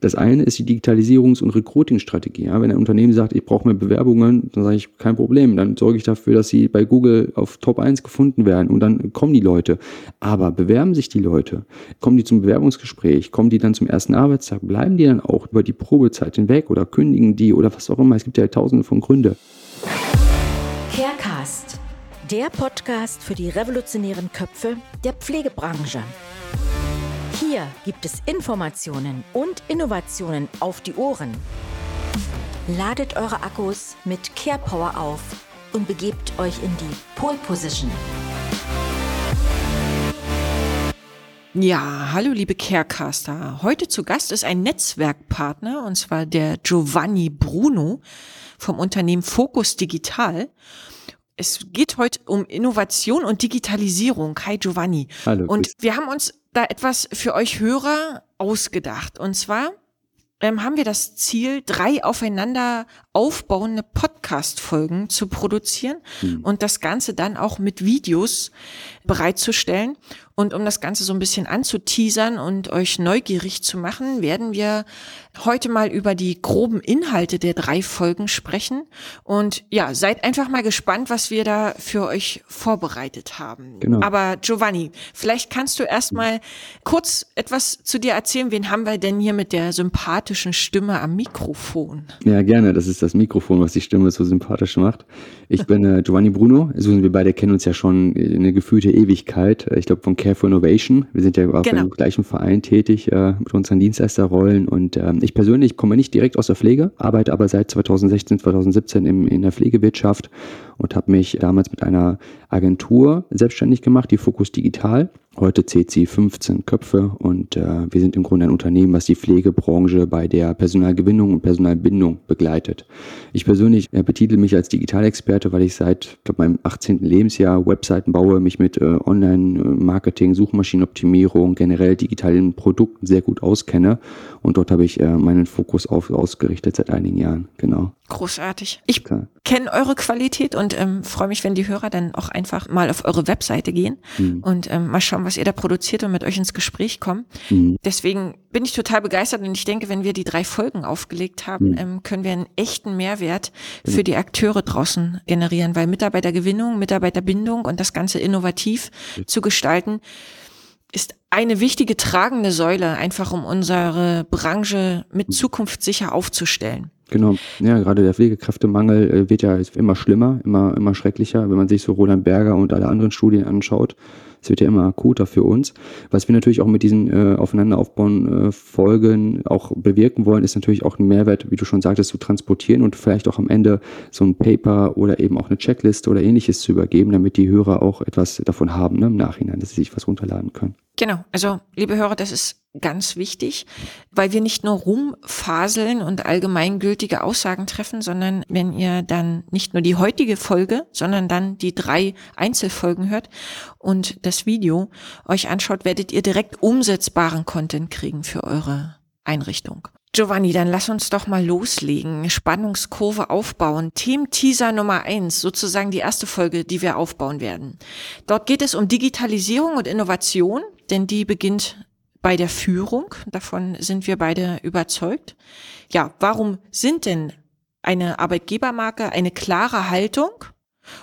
Das eine ist die Digitalisierungs- und Recruiting-Strategie. Ja, wenn ein Unternehmen sagt, ich brauche mehr Bewerbungen, dann sage ich, kein Problem. Dann sorge ich dafür, dass sie bei Google auf Top 1 gefunden werden und dann kommen die Leute. Aber bewerben sich die Leute? Kommen die zum Bewerbungsgespräch? Kommen die dann zum ersten Arbeitstag? Bleiben die dann auch über die Probezeit hinweg oder kündigen die oder was auch immer? Es gibt ja tausende von Gründe. Carecast, der Podcast für die revolutionären Köpfe der Pflegebranche. Hier gibt es Informationen und Innovationen auf die Ohren. Ladet eure Akkus mit CarePower auf und begebt euch in die Pole Position. Ja, hallo liebe Carecaster. Heute zu Gast ist ein Netzwerkpartner und zwar der Giovanni Bruno vom Unternehmen Focus Digital. Es geht heute um Innovation und Digitalisierung. Hi Giovanni. Hallo. Und wir haben uns da etwas für euch Hörer ausgedacht. Und zwar ähm, haben wir das Ziel, drei aufeinander aufbauende Podcast-Folgen zu produzieren hm. und das Ganze dann auch mit Videos bereitzustellen. Und um das Ganze so ein bisschen anzuteasern und euch neugierig zu machen, werden wir heute mal über die groben Inhalte der drei Folgen sprechen. Und ja, seid einfach mal gespannt, was wir da für euch vorbereitet haben. Genau. Aber Giovanni, vielleicht kannst du erst mal kurz etwas zu dir erzählen. Wen haben wir denn hier mit der sympathischen Stimme am Mikrofon? Ja, gerne. Das ist das Mikrofon, was die Stimme so sympathisch macht. Ich bin äh, Giovanni Bruno. Also wir beide kennen uns ja schon eine gefühlte Ewigkeit. Ich glaube von Care for Innovation. Wir sind ja auch genau. im gleichen Verein tätig äh, mit unseren Dienstleisterrollen. Und äh, ich persönlich komme nicht direkt aus der Pflege, arbeite aber seit 2016, 2017 im, in der Pflegewirtschaft und habe mich damals mit einer Agentur selbstständig gemacht, die Fokus Digital. Heute zählt sie 15 Köpfe und äh, wir sind im Grunde ein Unternehmen, was die Pflegebranche bei der Personalgewinnung und Personalbindung begleitet. Ich persönlich äh, betitel mich als Digitalexperte, weil ich seit glaub, meinem 18. Lebensjahr Webseiten baue, mich mit äh, Online-Marketing, Suchmaschinenoptimierung, generell digitalen Produkten sehr gut auskenne und dort habe ich äh, meinen Fokus auf, ausgerichtet seit einigen Jahren. Genau. Großartig. Ich kenne eure Qualität und ähm, freue mich, wenn die Hörer dann auch einfach mal auf eure Webseite gehen mhm. und ähm, mal schauen, was ihr da produziert und mit euch ins Gespräch kommen. Mhm. Deswegen bin ich total begeistert und ich denke, wenn wir die drei Folgen aufgelegt haben, mhm. ähm, können wir einen echten Mehrwert für die Akteure draußen generieren, weil Mitarbeitergewinnung, Mitarbeiterbindung und das Ganze innovativ zu gestalten, ist eine wichtige tragende Säule, einfach um unsere Branche mit mhm. Zukunft sicher aufzustellen. Genau, ja, gerade der Pflegekräftemangel äh, wird ja immer schlimmer, immer, immer schrecklicher, wenn man sich so Roland Berger und alle anderen Studien anschaut. Es wird ja immer akuter für uns. Was wir natürlich auch mit diesen äh, aufeinander aufbauen äh, Folgen auch bewirken wollen, ist natürlich auch einen Mehrwert, wie du schon sagtest, zu transportieren und vielleicht auch am Ende so ein Paper oder eben auch eine Checkliste oder ähnliches zu übergeben, damit die Hörer auch etwas davon haben ne, im Nachhinein, dass sie sich was runterladen können. Genau, also liebe Hörer, das ist ganz wichtig, weil wir nicht nur rumfaseln und allgemeingültige Aussagen treffen, sondern wenn ihr dann nicht nur die heutige Folge, sondern dann die drei Einzelfolgen hört und das Video euch anschaut, werdet ihr direkt umsetzbaren Content kriegen für eure Einrichtung. Giovanni, dann lass uns doch mal loslegen. Spannungskurve aufbauen. Team-Teaser Nummer eins, sozusagen die erste Folge, die wir aufbauen werden. Dort geht es um Digitalisierung und Innovation, denn die beginnt bei der Führung. Davon sind wir beide überzeugt. Ja, warum sind denn eine Arbeitgebermarke, eine klare Haltung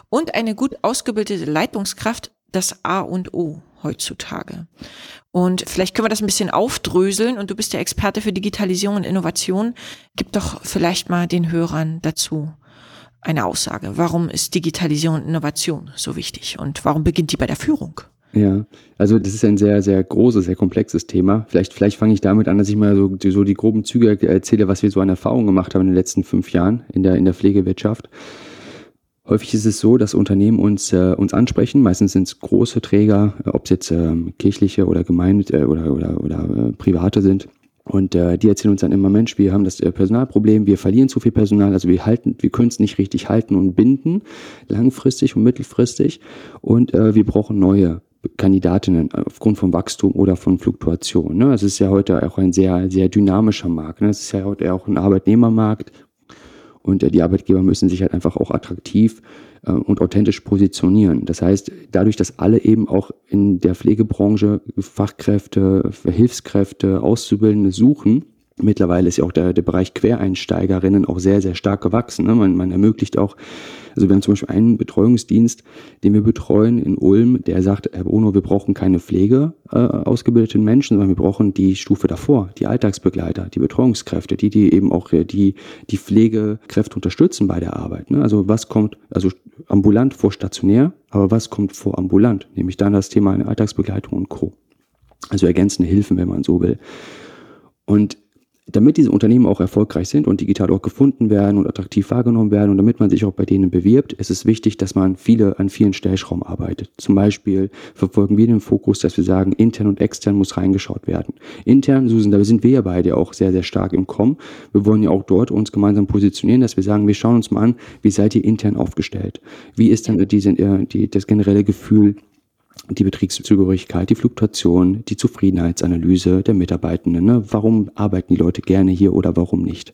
und eine gut ausgebildete Leitungskraft das A und O heutzutage? Und vielleicht können wir das ein bisschen aufdröseln und du bist der Experte für Digitalisierung und Innovation. Gib doch vielleicht mal den Hörern dazu eine Aussage. Warum ist Digitalisierung und Innovation so wichtig und warum beginnt die bei der Führung? Ja, also das ist ein sehr, sehr großes, sehr komplexes Thema. Vielleicht, vielleicht fange ich damit an, dass ich mal so, so die groben Züge erzähle, was wir so an Erfahrungen gemacht haben in den letzten fünf Jahren in der, in der Pflegewirtschaft. Häufig ist es so, dass Unternehmen uns, äh, uns ansprechen. Meistens sind es große Träger, äh, ob es jetzt äh, kirchliche oder gemeinde äh, oder, oder, oder äh, private sind. Und äh, die erzählen uns dann immer, Mensch, wir haben das äh, Personalproblem, wir verlieren zu viel Personal, also wir halten, wir können es nicht richtig halten und binden, langfristig und mittelfristig. Und äh, wir brauchen neue Kandidatinnen aufgrund von Wachstum oder von Fluktuation. Ne? Es ist ja heute auch ein sehr, sehr dynamischer Markt. Ne? Es ist ja heute auch ein Arbeitnehmermarkt und äh, die Arbeitgeber müssen sich halt einfach auch attraktiv äh, und authentisch positionieren. Das heißt, dadurch, dass alle eben auch in der Pflegebranche Fachkräfte, Hilfskräfte, Auszubildende suchen, Mittlerweile ist ja auch der, der Bereich Quereinsteigerinnen auch sehr, sehr stark gewachsen. Ne? Man, man ermöglicht auch, also wir haben zum Beispiel einen Betreuungsdienst, den wir betreuen in Ulm, der sagt, Herr Bruno, wir brauchen keine Pflege äh, ausgebildeten Menschen, sondern wir brauchen die Stufe davor, die Alltagsbegleiter, die Betreuungskräfte, die, die eben auch äh, die, die Pflegekräfte unterstützen bei der Arbeit. Ne? Also was kommt, also ambulant vor stationär, aber was kommt vor ambulant? Nämlich dann das Thema Alltagsbegleitung und Co. Also ergänzende Hilfen, wenn man so will. Und damit diese Unternehmen auch erfolgreich sind und digital auch gefunden werden und attraktiv wahrgenommen werden und damit man sich auch bei denen bewirbt, ist es wichtig, dass man viele an vielen Stellschrauben arbeitet. Zum Beispiel verfolgen wir den Fokus, dass wir sagen, intern und extern muss reingeschaut werden. Intern, Susan, da sind wir ja beide auch sehr, sehr stark im Kommen. Wir wollen ja auch dort uns gemeinsam positionieren, dass wir sagen, wir schauen uns mal an, wie seid ihr intern aufgestellt? Wie ist dann diese, äh, die, das generelle Gefühl die Betriebszugehörigkeit, die Fluktuation, die Zufriedenheitsanalyse der Mitarbeitenden. Ne? Warum arbeiten die Leute gerne hier oder warum nicht?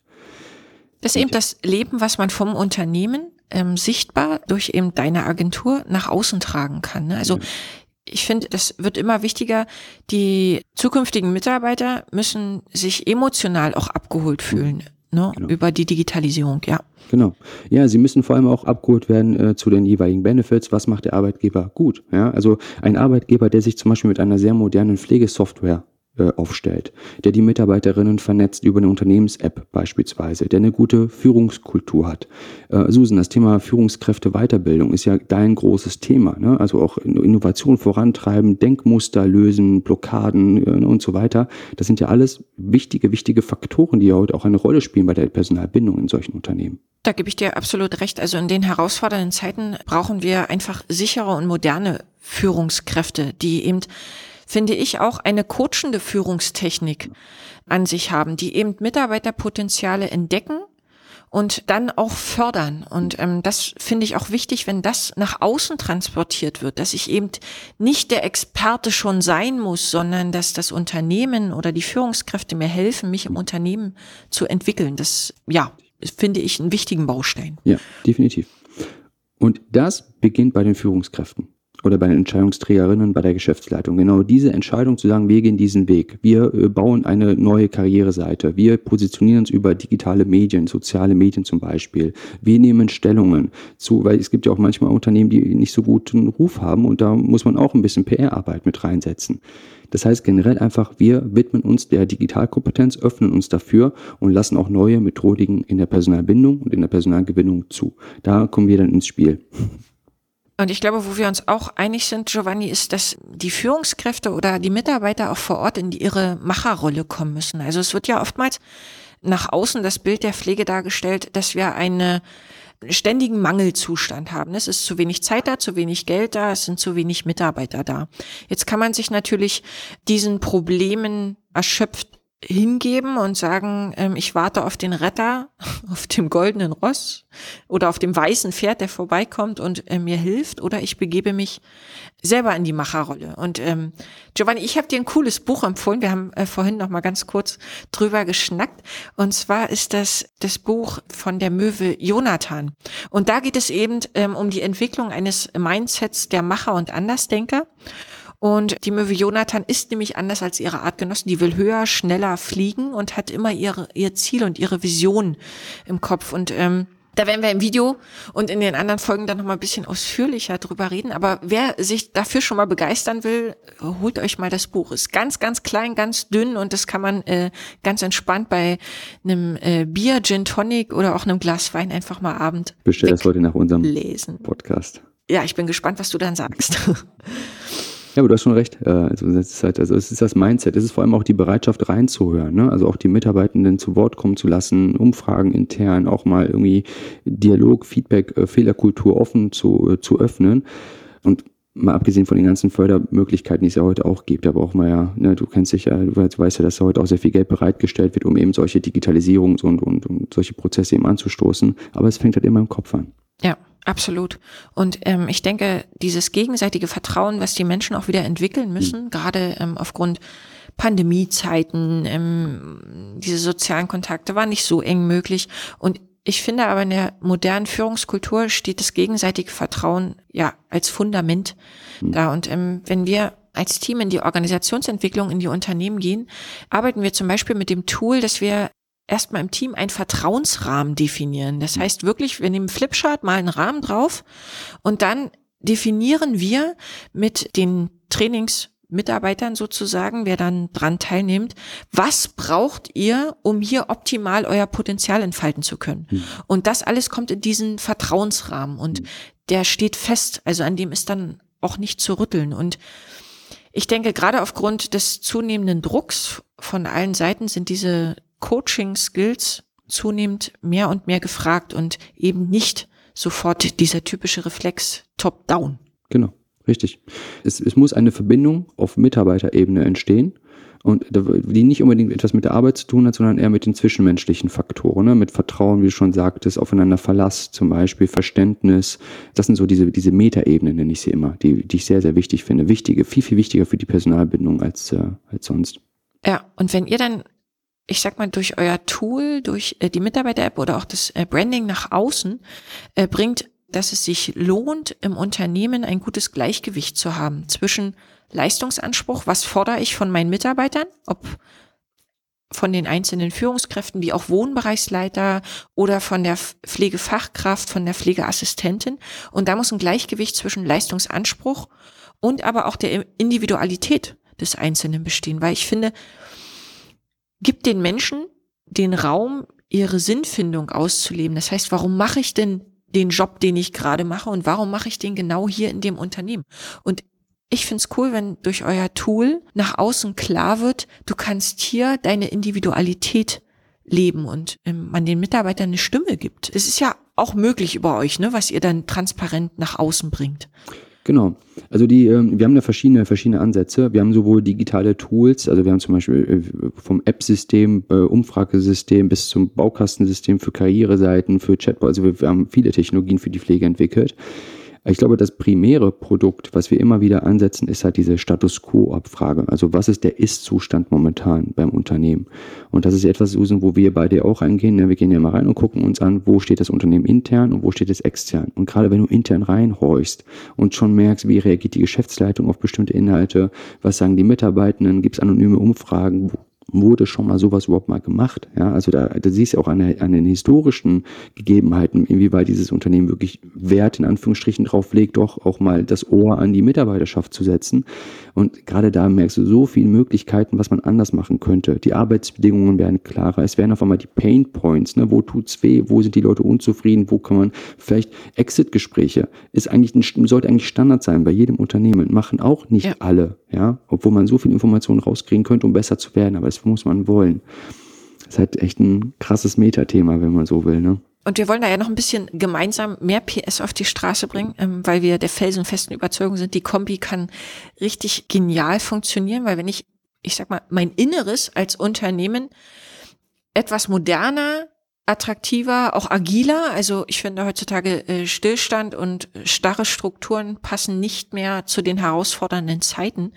Das ist eben das Leben, was man vom Unternehmen ähm, sichtbar durch eben deine Agentur nach außen tragen kann. Ne? Also ja. ich finde, das wird immer wichtiger. Die zukünftigen Mitarbeiter müssen sich emotional auch abgeholt fühlen. Ne, genau. über die Digitalisierung, ja. Genau. Ja, sie müssen vor allem auch abgeholt werden äh, zu den jeweiligen Benefits. Was macht der Arbeitgeber gut? Ja, also ein Arbeitgeber, der sich zum Beispiel mit einer sehr modernen Pflegesoftware aufstellt, der die Mitarbeiterinnen vernetzt über eine Unternehmens-App beispielsweise, der eine gute Führungskultur hat. Äh, Susan, das Thema Führungskräfte Weiterbildung ist ja dein großes Thema. Ne? Also auch Innovation vorantreiben, Denkmuster lösen, Blockaden äh, und so weiter. Das sind ja alles wichtige, wichtige Faktoren, die ja heute auch eine Rolle spielen bei der Personalbindung in solchen Unternehmen. Da gebe ich dir absolut recht. Also in den herausfordernden Zeiten brauchen wir einfach sichere und moderne Führungskräfte, die eben finde ich, auch eine coachende Führungstechnik an sich haben, die eben Mitarbeiterpotenziale entdecken und dann auch fördern. Und ähm, das finde ich auch wichtig, wenn das nach außen transportiert wird, dass ich eben nicht der Experte schon sein muss, sondern dass das Unternehmen oder die Führungskräfte mir helfen, mich im Unternehmen zu entwickeln. Das, ja, finde ich einen wichtigen Baustein. Ja, definitiv. Und das beginnt bei den Führungskräften oder bei den Entscheidungsträgerinnen bei der Geschäftsleitung. Genau diese Entscheidung zu sagen, wir gehen diesen Weg. Wir äh, bauen eine neue Karriereseite. Wir positionieren uns über digitale Medien, soziale Medien zum Beispiel. Wir nehmen Stellungen zu, weil es gibt ja auch manchmal Unternehmen, die nicht so guten Ruf haben und da muss man auch ein bisschen PR-Arbeit mit reinsetzen. Das heißt generell einfach, wir widmen uns der Digitalkompetenz, öffnen uns dafür und lassen auch neue Methodiken in der Personalbindung und in der Personalgewinnung zu. Da kommen wir dann ins Spiel. Und ich glaube, wo wir uns auch einig sind, Giovanni, ist, dass die Führungskräfte oder die Mitarbeiter auch vor Ort in ihre Macherrolle kommen müssen. Also es wird ja oftmals nach außen das Bild der Pflege dargestellt, dass wir einen ständigen Mangelzustand haben. Es ist zu wenig Zeit da, zu wenig Geld da, es sind zu wenig Mitarbeiter da. Jetzt kann man sich natürlich diesen Problemen erschöpft hingeben und sagen, ähm, ich warte auf den Retter, auf dem goldenen Ross oder auf dem weißen Pferd, der vorbeikommt und äh, mir hilft, oder ich begebe mich selber in die Macherrolle. Und ähm, Giovanni, ich habe dir ein cooles Buch empfohlen. Wir haben äh, vorhin noch mal ganz kurz drüber geschnackt. Und zwar ist das das Buch von der Möwe Jonathan. Und da geht es eben ähm, um die Entwicklung eines Mindsets der Macher und Andersdenker. Und die Möwe Jonathan ist nämlich anders als ihre Artgenossen. Die will höher, schneller fliegen und hat immer ihre, ihr Ziel und ihre Vision im Kopf. Und ähm, da werden wir im Video und in den anderen Folgen dann nochmal ein bisschen ausführlicher drüber reden. Aber wer sich dafür schon mal begeistern will, holt euch mal das Buch. Ist ganz, ganz klein, ganz dünn und das kann man äh, ganz entspannt bei einem äh, Bier, Gin Tonic oder auch einem Glas Wein einfach mal Abend Bestell das heute nach unserem lesen. Podcast. Ja, ich bin gespannt, was du dann sagst. Ja, aber du hast schon recht. Äh, also es ist, halt, also es ist das Mindset, es ist vor allem auch die Bereitschaft reinzuhören, ne? also auch die Mitarbeitenden zu Wort kommen zu lassen, Umfragen intern, auch mal irgendwie Dialog, Feedback, äh, Fehlerkultur offen zu, äh, zu öffnen. Und mal abgesehen von den ganzen Fördermöglichkeiten, die es ja heute auch gibt, da braucht man ja, ne, du kennst dich ja, du weißt ja, dass heute auch sehr viel Geld bereitgestellt wird, um eben solche Digitalisierungs- und, und, und solche Prozesse eben anzustoßen. Aber es fängt halt immer im Kopf an. Ja. Absolut. Und ähm, ich denke, dieses gegenseitige Vertrauen, was die Menschen auch wieder entwickeln müssen, mhm. gerade ähm, aufgrund Pandemiezeiten, ähm, diese sozialen Kontakte waren nicht so eng möglich. Und ich finde aber in der modernen Führungskultur steht das gegenseitige Vertrauen ja als Fundament mhm. da. Und ähm, wenn wir als Team in die Organisationsentwicklung in die Unternehmen gehen, arbeiten wir zum Beispiel mit dem Tool, dass wir erstmal im Team einen Vertrauensrahmen definieren. Das heißt wirklich, wir nehmen Flipchart, malen einen Rahmen drauf und dann definieren wir mit den Trainingsmitarbeitern sozusagen, wer dann dran teilnimmt, was braucht ihr, um hier optimal euer Potenzial entfalten zu können. Mhm. Und das alles kommt in diesen Vertrauensrahmen und hm. der steht fest, also an dem ist dann auch nicht zu rütteln. Und ich denke, gerade aufgrund des zunehmenden Drucks von allen Seiten sind diese Coaching-Skills zunehmend mehr und mehr gefragt und eben nicht sofort dieser typische Reflex top-down. Genau, richtig. Es, es muss eine Verbindung auf Mitarbeiterebene entstehen und die nicht unbedingt etwas mit der Arbeit zu tun hat, sondern eher mit den zwischenmenschlichen Faktoren, ne? mit Vertrauen, wie du schon sagtest, aufeinander Verlass zum Beispiel, Verständnis. Das sind so diese, diese Metaebenen, nenne ich sie immer, die, die ich sehr, sehr wichtig finde. Wichtige, viel, viel wichtiger für die Personalbindung als, äh, als sonst. Ja, und wenn ihr dann ich sag mal, durch euer Tool, durch äh, die Mitarbeiter-App oder auch das äh, Branding nach außen äh, bringt, dass es sich lohnt, im Unternehmen ein gutes Gleichgewicht zu haben zwischen Leistungsanspruch, was fordere ich von meinen Mitarbeitern, ob von den einzelnen Führungskräften wie auch Wohnbereichsleiter oder von der Pflegefachkraft, von der Pflegeassistentin. Und da muss ein Gleichgewicht zwischen Leistungsanspruch und aber auch der Individualität des Einzelnen bestehen, weil ich finde, gibt den Menschen den Raum, ihre Sinnfindung auszuleben. Das heißt, warum mache ich denn den Job, den ich gerade mache und warum mache ich den genau hier in dem Unternehmen? Und ich find's cool, wenn durch euer Tool nach außen klar wird, du kannst hier deine Individualität leben und ähm, man den Mitarbeitern eine Stimme gibt. Es ist ja auch möglich über euch, ne, was ihr dann transparent nach außen bringt. Genau. Also die, ähm, wir haben da verschiedene, verschiedene Ansätze. Wir haben sowohl digitale Tools, also wir haben zum Beispiel äh, vom App-System, äh, Umfragesystem bis zum Baukastensystem für Karriereseiten, für Chatbot. Also wir haben viele Technologien für die Pflege entwickelt. Ich glaube, das primäre Produkt, was wir immer wieder ansetzen, ist halt diese Status Quo-Abfrage. Also was ist der Ist-Zustand momentan beim Unternehmen? Und das ist etwas, wo wir beide auch eingehen. Ne? Wir gehen ja mal rein und gucken uns an, wo steht das Unternehmen intern und wo steht es extern. Und gerade wenn du intern reinhorchst und schon merkst, wie reagiert die Geschäftsleitung auf bestimmte Inhalte, was sagen die Mitarbeitenden, gibt es anonyme Umfragen, wurde schon mal sowas überhaupt mal gemacht? Ja, also da, da siehst du auch an, der, an den historischen Gegebenheiten, inwieweit dieses Unternehmen wirklich Wert in Anführungsstrichen drauf legt, doch auch mal das Ohr an die Mitarbeiterschaft zu setzen. Und gerade da merkst du so viele Möglichkeiten, was man anders machen könnte. Die Arbeitsbedingungen werden klarer. Es werden auf einmal die Pain Points. Ne? Wo tut's weh? Wo sind die Leute unzufrieden? Wo kann man vielleicht Exit-Gespräche? Ist eigentlich ein, sollte eigentlich Standard sein bei jedem Unternehmen. Machen auch nicht ja. alle. Ja, obwohl man so viel Informationen rauskriegen könnte, um besser zu werden. Aber das muss man wollen. Das ist halt echt ein krasses Metathema, wenn man so will. Ne? Und wir wollen da ja noch ein bisschen gemeinsam mehr PS auf die Straße bringen, ähm, weil wir der felsenfesten Überzeugung sind, die Kombi kann richtig genial funktionieren, weil wenn ich, ich sag mal, mein Inneres als Unternehmen etwas moderner, attraktiver, auch agiler. Also ich finde heutzutage äh, Stillstand und starre Strukturen passen nicht mehr zu den herausfordernden Zeiten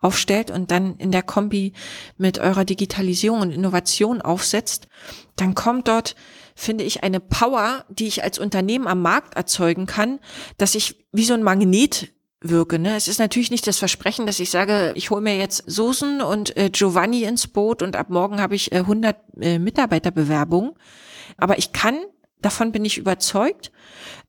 aufstellt und dann in der Kombi mit eurer Digitalisierung und Innovation aufsetzt, dann kommt dort finde ich, eine Power, die ich als Unternehmen am Markt erzeugen kann, dass ich wie so ein Magnet wirke. Ne? Es ist natürlich nicht das Versprechen, dass ich sage, ich hole mir jetzt Soßen und äh, Giovanni ins Boot und ab morgen habe ich äh, 100 äh, Mitarbeiterbewerbungen. Aber ich kann, davon bin ich überzeugt,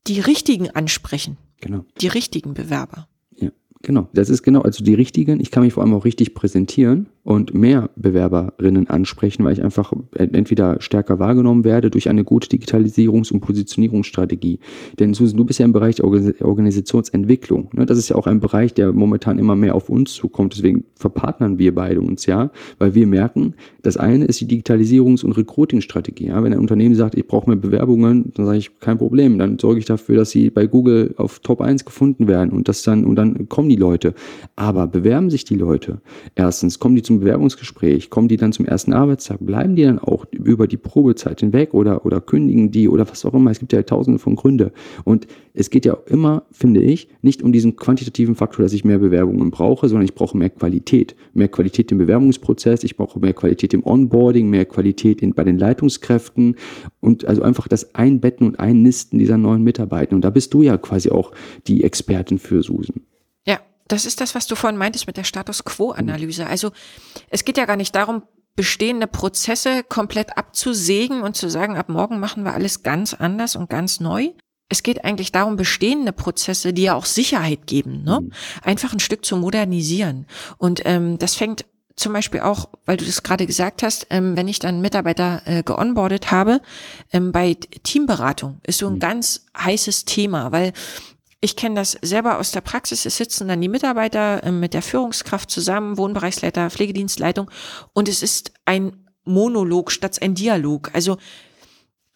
die richtigen ansprechen. Genau. Die richtigen Bewerber. Ja, genau. Das ist genau, also die richtigen. Ich kann mich vor allem auch richtig präsentieren und mehr Bewerberinnen ansprechen, weil ich einfach entweder stärker wahrgenommen werde durch eine gute Digitalisierungs- und Positionierungsstrategie. Denn Susan, du bist ja im Bereich der Organisationsentwicklung. Ne? Das ist ja auch ein Bereich, der momentan immer mehr auf uns zukommt. Deswegen verpartnern wir beide uns ja, weil wir merken, das eine ist die Digitalisierungs- und Recruiting-Strategie. Wenn ein Unternehmen sagt, ich brauche mehr Bewerbungen, dann sage ich, kein Problem. Dann sorge ich dafür, dass sie bei Google auf Top 1 gefunden werden und das dann, und dann kommen die Leute. Aber bewerben sich die Leute? Erstens, kommen die zum zum Bewerbungsgespräch, kommen die dann zum ersten Arbeitstag, bleiben die dann auch über die Probezeit hinweg oder, oder kündigen die oder was auch immer. Es gibt ja tausende von Gründe. Und es geht ja immer, finde ich, nicht um diesen quantitativen Faktor, dass ich mehr Bewerbungen brauche, sondern ich brauche mehr Qualität. Mehr Qualität im Bewerbungsprozess, ich brauche mehr Qualität im Onboarding, mehr Qualität in, bei den Leitungskräften und also einfach das Einbetten und Einnisten dieser neuen Mitarbeiter. Und da bist du ja quasi auch die Expertin für Susan. Das ist das, was du vorhin meintest mit der Status Quo-Analyse. Also es geht ja gar nicht darum, bestehende Prozesse komplett abzusägen und zu sagen, ab morgen machen wir alles ganz anders und ganz neu. Es geht eigentlich darum, bestehende Prozesse, die ja auch Sicherheit geben, ne? Mhm. einfach ein Stück zu modernisieren. Und ähm, das fängt zum Beispiel auch, weil du das gerade gesagt hast, ähm, wenn ich dann Mitarbeiter äh, geonboardet habe, ähm, bei Teamberatung ist so ein mhm. ganz heißes Thema, weil ich kenne das selber aus der Praxis. Es sitzen dann die Mitarbeiter äh, mit der Führungskraft zusammen, Wohnbereichsleiter, Pflegedienstleitung und es ist ein Monolog statt ein Dialog. Also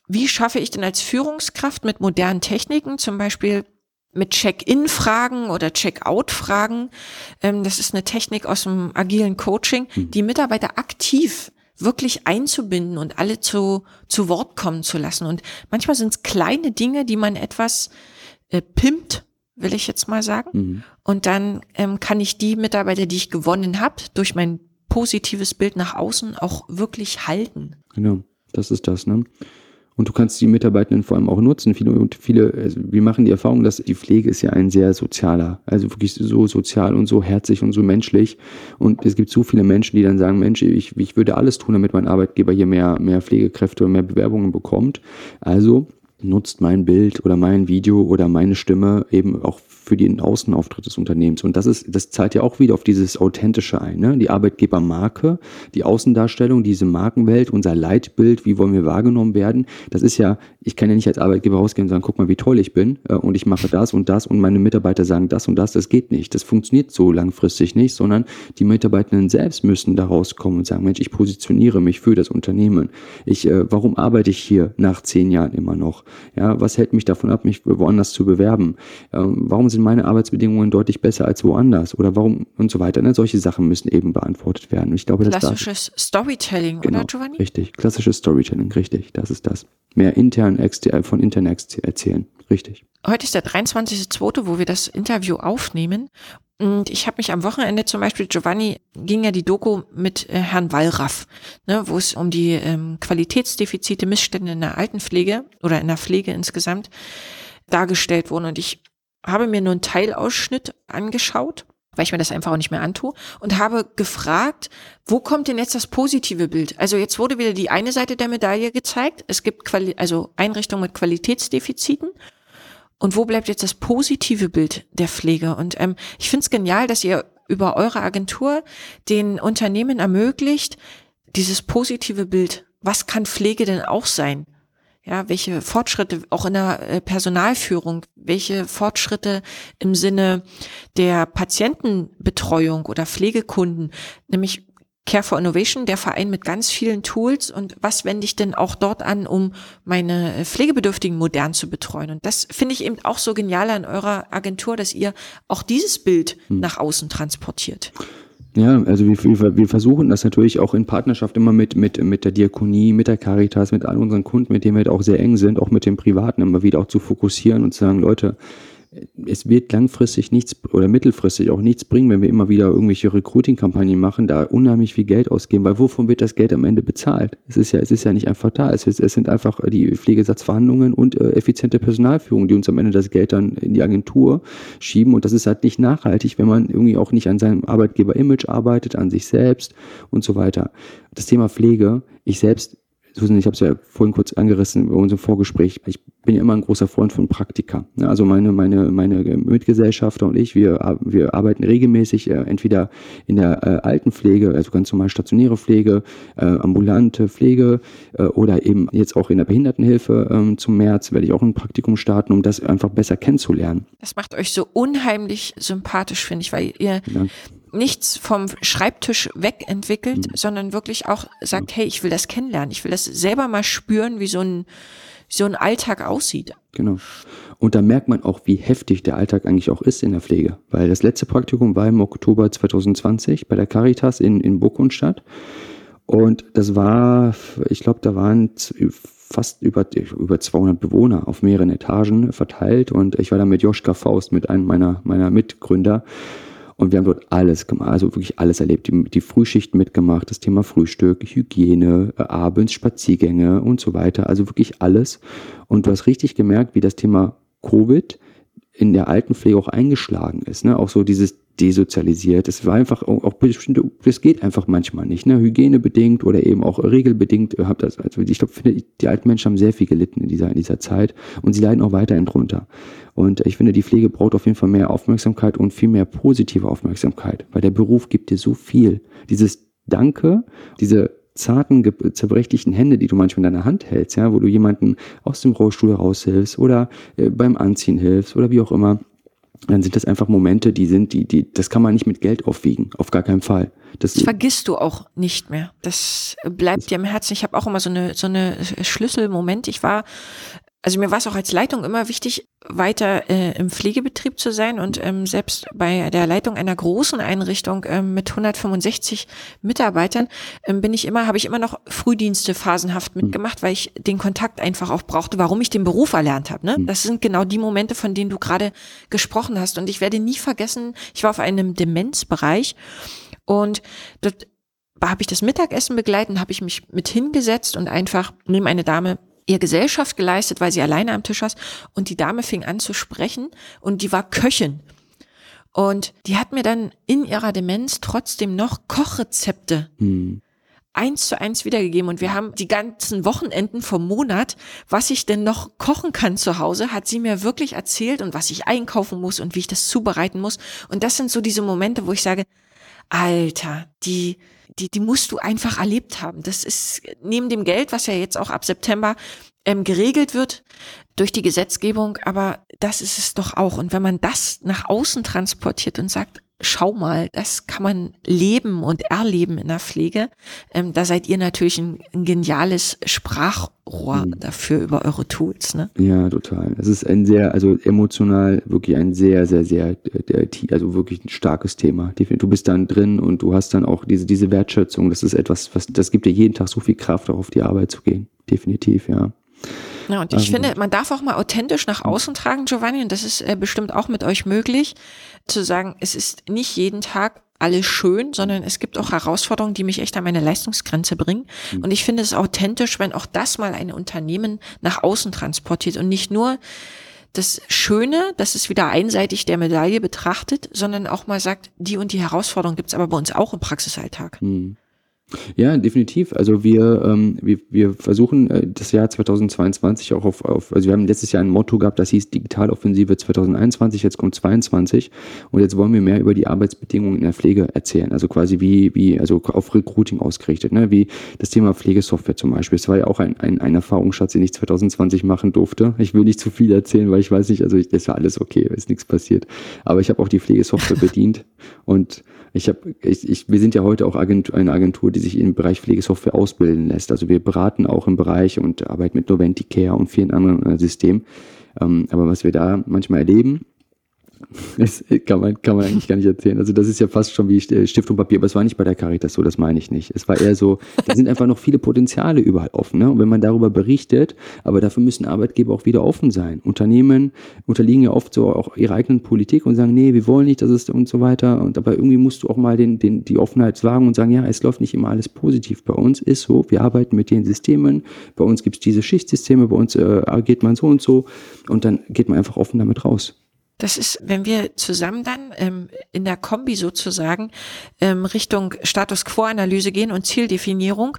wie schaffe ich denn als Führungskraft mit modernen Techniken, zum Beispiel mit Check-in-Fragen oder Check-out-Fragen. Ähm, das ist eine Technik aus dem agilen Coaching, hm. die Mitarbeiter aktiv wirklich einzubinden und alle zu, zu Wort kommen zu lassen. Und manchmal sind es kleine Dinge, die man etwas äh, pimpt, will ich jetzt mal sagen. Mhm. Und dann ähm, kann ich die Mitarbeiter, die ich gewonnen habe, durch mein positives Bild nach außen auch wirklich halten. Genau, das ist das, ne? Und du kannst die Mitarbeitenden vor allem auch nutzen. Viele, viele, also wir machen die Erfahrung, dass die Pflege ist ja ein sehr sozialer, also wirklich so sozial und so herzlich und so menschlich. Und es gibt so viele Menschen, die dann sagen, Mensch, ich, ich würde alles tun, damit mein Arbeitgeber hier mehr, mehr Pflegekräfte und mehr Bewerbungen bekommt. Also nutzt mein Bild oder mein Video oder meine Stimme eben auch für den Außenauftritt des Unternehmens. Und das ist, das zahlt ja auch wieder auf dieses Authentische ein. Ne? Die Arbeitgebermarke, die Außendarstellung, diese Markenwelt, unser Leitbild, wie wollen wir wahrgenommen werden. Das ist ja, ich kann ja nicht als Arbeitgeber rausgehen und sagen, guck mal, wie toll ich bin äh, und ich mache das und das und meine Mitarbeiter sagen das und das. Das geht nicht. Das funktioniert so langfristig nicht, sondern die Mitarbeitenden selbst müssen da rauskommen und sagen, Mensch, ich positioniere mich für das Unternehmen. Ich, äh, warum arbeite ich hier nach zehn Jahren immer noch? Ja, was hält mich davon ab, mich woanders zu bewerben? Ähm, warum sind meine Arbeitsbedingungen deutlich besser als woanders oder warum und so weiter. Ne? Solche Sachen müssen eben beantwortet werden. Ich glaube, Klassisches das Storytelling, genau, oder Giovanni? Richtig, klassisches Storytelling, richtig, das ist das. Mehr intern, extern, von intern erzählen, richtig. Heute ist der 23.2., wo wir das Interview aufnehmen. Und ich habe mich am Wochenende zum Beispiel, Giovanni ging ja die Doku mit äh, Herrn Wallraff, ne, wo es um die ähm, Qualitätsdefizite, Missstände in der Altenpflege oder in der Pflege insgesamt dargestellt wurden. Und ich habe mir nur einen Teilausschnitt angeschaut, weil ich mir das einfach auch nicht mehr antue und habe gefragt, wo kommt denn jetzt das positive Bild? Also jetzt wurde wieder die eine Seite der Medaille gezeigt. Es gibt Quali also Einrichtungen mit Qualitätsdefiziten. Und wo bleibt jetzt das positive Bild der Pflege? Und ähm, ich finde es genial, dass ihr über eure Agentur den Unternehmen ermöglicht, dieses positive Bild. Was kann Pflege denn auch sein? Ja, welche Fortschritte auch in der äh, Personalführung, welche Fortschritte im Sinne der Patientenbetreuung oder Pflegekunden, nämlich Care for Innovation, der Verein mit ganz vielen Tools und was wende ich denn auch dort an, um meine äh, Pflegebedürftigen modern zu betreuen? Und das finde ich eben auch so genial an eurer Agentur, dass ihr auch dieses Bild hm. nach außen transportiert. Ja, also wir, wir, wir versuchen das natürlich auch in Partnerschaft immer mit, mit, mit der Diakonie, mit der Caritas, mit all unseren Kunden, mit denen wir halt auch sehr eng sind, auch mit dem Privaten immer wieder auch zu fokussieren und zu sagen, Leute, es wird langfristig nichts oder mittelfristig auch nichts bringen, wenn wir immer wieder irgendwelche Recruiting-Kampagnen machen, da unheimlich viel Geld ausgeben, weil wovon wird das Geld am Ende bezahlt? Es ist ja, es ist ja nicht einfach da. Es, ist, es sind einfach die Pflegesatzverhandlungen und äh, effiziente Personalführung, die uns am Ende das Geld dann in die Agentur schieben. Und das ist halt nicht nachhaltig, wenn man irgendwie auch nicht an seinem Arbeitgeber-Image arbeitet, an sich selbst und so weiter. Das Thema Pflege, ich selbst Susan, ich habe es ja vorhin kurz angerissen bei unserem Vorgespräch. Ich bin ja immer ein großer Freund von Praktika. Also meine, meine, meine Mitgesellschafter und ich, wir, wir arbeiten regelmäßig äh, entweder in der äh, Altenpflege, also ganz normal stationäre Pflege, äh, ambulante Pflege oder eben jetzt auch in der Behindertenhilfe ähm, zum März werde ich auch ein Praktikum starten, um das einfach besser kennenzulernen. Das macht euch so unheimlich sympathisch, finde ich, weil ihr ja nichts vom Schreibtisch wegentwickelt, mhm. sondern wirklich auch sagt, hey, ich will das kennenlernen, ich will das selber mal spüren, wie so ein, so ein Alltag aussieht. Genau. Und da merkt man auch, wie heftig der Alltag eigentlich auch ist in der Pflege. Weil das letzte Praktikum war im Oktober 2020 bei der Caritas in, in Burgundstadt. Und das war, ich glaube, da waren fast über, über 200 Bewohner auf mehreren Etagen verteilt. Und ich war da mit Joschka Faust, mit einem meiner, meiner Mitgründer. Und wir haben dort alles gemacht, also wirklich alles erlebt. Die, die Frühschichten mitgemacht, das Thema Frühstück, Hygiene, äh, abends Spaziergänge und so weiter. Also wirklich alles. Und du hast richtig gemerkt, wie das Thema Covid in der Altenpflege auch eingeschlagen ist. Ne? Auch so dieses desozialisiert. Es war einfach auch bestimmte, das geht einfach manchmal nicht, ne? Hygienebedingt oder eben auch regelbedingt. Habt das, also ich glaube, die alten Menschen haben sehr viel gelitten in dieser, in dieser Zeit und sie leiden auch weiterhin drunter. Und ich finde, die Pflege braucht auf jeden Fall mehr Aufmerksamkeit und viel mehr positive Aufmerksamkeit, weil der Beruf gibt dir so viel. Dieses Danke, diese zarten, zerbrechlichen Hände, die du manchmal in deiner Hand hältst, ja, wo du jemanden aus dem Rollstuhl raushilfst oder äh, beim Anziehen hilfst oder wie auch immer, dann sind das einfach Momente, die sind, die, die, das kann man nicht mit Geld aufwiegen, auf gar keinen Fall. Das, das vergisst du auch nicht mehr. Das bleibt dir im Herzen. Ich habe auch immer so eine so eine Schlüsselmoment. Ich war also mir war es auch als Leitung immer wichtig, weiter äh, im Pflegebetrieb zu sein und ähm, selbst bei der Leitung einer großen Einrichtung ähm, mit 165 Mitarbeitern ähm, bin ich immer, habe ich immer noch Frühdienste phasenhaft hm. mitgemacht, weil ich den Kontakt einfach auch brauchte, warum ich den Beruf erlernt habe. Ne? Hm. Das sind genau die Momente, von denen du gerade gesprochen hast. Und ich werde nie vergessen, ich war auf einem Demenzbereich und dort habe ich das Mittagessen begleiten, habe ich mich mit hingesetzt und einfach neben eine Dame ihr Gesellschaft geleistet, weil sie alleine am Tisch saß. Und die Dame fing an zu sprechen und die war Köchin. Und die hat mir dann in ihrer Demenz trotzdem noch Kochrezepte hm. eins zu eins wiedergegeben. Und wir haben die ganzen Wochenenden vom Monat, was ich denn noch kochen kann zu Hause, hat sie mir wirklich erzählt und was ich einkaufen muss und wie ich das zubereiten muss. Und das sind so diese Momente, wo ich sage, Alter, die, die, die musst du einfach erlebt haben. Das ist neben dem Geld, was ja jetzt auch ab September ähm, geregelt wird durch die Gesetzgebung, aber das ist es doch auch. Und wenn man das nach außen transportiert und sagt, schau mal, das kann man leben und erleben in der Pflege. Ähm, da seid ihr natürlich ein, ein geniales Sprachrohr mhm. dafür über eure Tools. Ne? Ja, total. Es ist ein sehr, also emotional wirklich ein sehr, sehr, sehr, also wirklich ein starkes Thema. Du bist dann drin und du hast dann auch diese, diese Wertschätzung. Das ist etwas, was, das gibt dir jeden Tag so viel Kraft, auch auf die Arbeit zu gehen. Definitiv, ja. Ja, und ich ähm, finde, man darf auch mal authentisch nach außen tragen, Giovanni, und das ist äh, bestimmt auch mit euch möglich, zu sagen, es ist nicht jeden Tag alles schön, sondern es gibt auch Herausforderungen, die mich echt an meine Leistungsgrenze bringen. Mhm. Und ich finde es authentisch, wenn auch das mal ein Unternehmen nach außen transportiert und nicht nur das Schöne, das ist wieder einseitig der Medaille betrachtet, sondern auch mal sagt, die und die Herausforderung gibt's aber bei uns auch im Praxisalltag. Mhm. Ja, definitiv. Also wir, ähm, wir, wir versuchen äh, das Jahr 2022 auch auf, auf, also wir haben letztes Jahr ein Motto gehabt, das hieß Digitaloffensive 2021, jetzt kommt 22 und jetzt wollen wir mehr über die Arbeitsbedingungen in der Pflege erzählen. Also quasi wie, wie, also auf Recruiting ausgerichtet, ne? wie das Thema Pflegesoftware zum Beispiel. Es war ja auch ein, ein, ein Erfahrungsschatz, den ich 2020 machen durfte. Ich will nicht zu viel erzählen, weil ich weiß nicht, also ich, das war alles okay, ist nichts passiert. Aber ich habe auch die Pflegesoftware bedient und ich habe, ich, ich, wir sind ja heute auch Agentur, eine Agentur, die sich im Bereich Pflegesoftware ausbilden lässt. Also wir beraten auch im Bereich und arbeiten mit Noventicare und vielen anderen äh, Systemen. Ähm, aber was wir da manchmal erleben, das kann man, kann man eigentlich gar nicht erzählen. Also das ist ja fast schon wie äh, Stift und Papier, aber es war nicht bei der Caritas so, das meine ich nicht. Es war eher so, da sind einfach noch viele Potenziale überall offen. Ne? Und wenn man darüber berichtet, aber dafür müssen Arbeitgeber auch wieder offen sein. Unternehmen unterliegen ja oft so auch ihrer eigenen Politik und sagen, nee, wir wollen nicht, dass es und so weiter. Und dabei irgendwie musst du auch mal den, den, die Offenheit wagen und sagen, ja, es läuft nicht immer alles positiv. Bei uns ist so, wir arbeiten mit den Systemen, bei uns gibt es diese Schichtsysteme, bei uns äh, agiert man so und so. Und dann geht man einfach offen damit raus. Das ist, wenn wir zusammen dann ähm, in der Kombi sozusagen ähm, Richtung Status Quo-Analyse gehen und Zieldefinierung,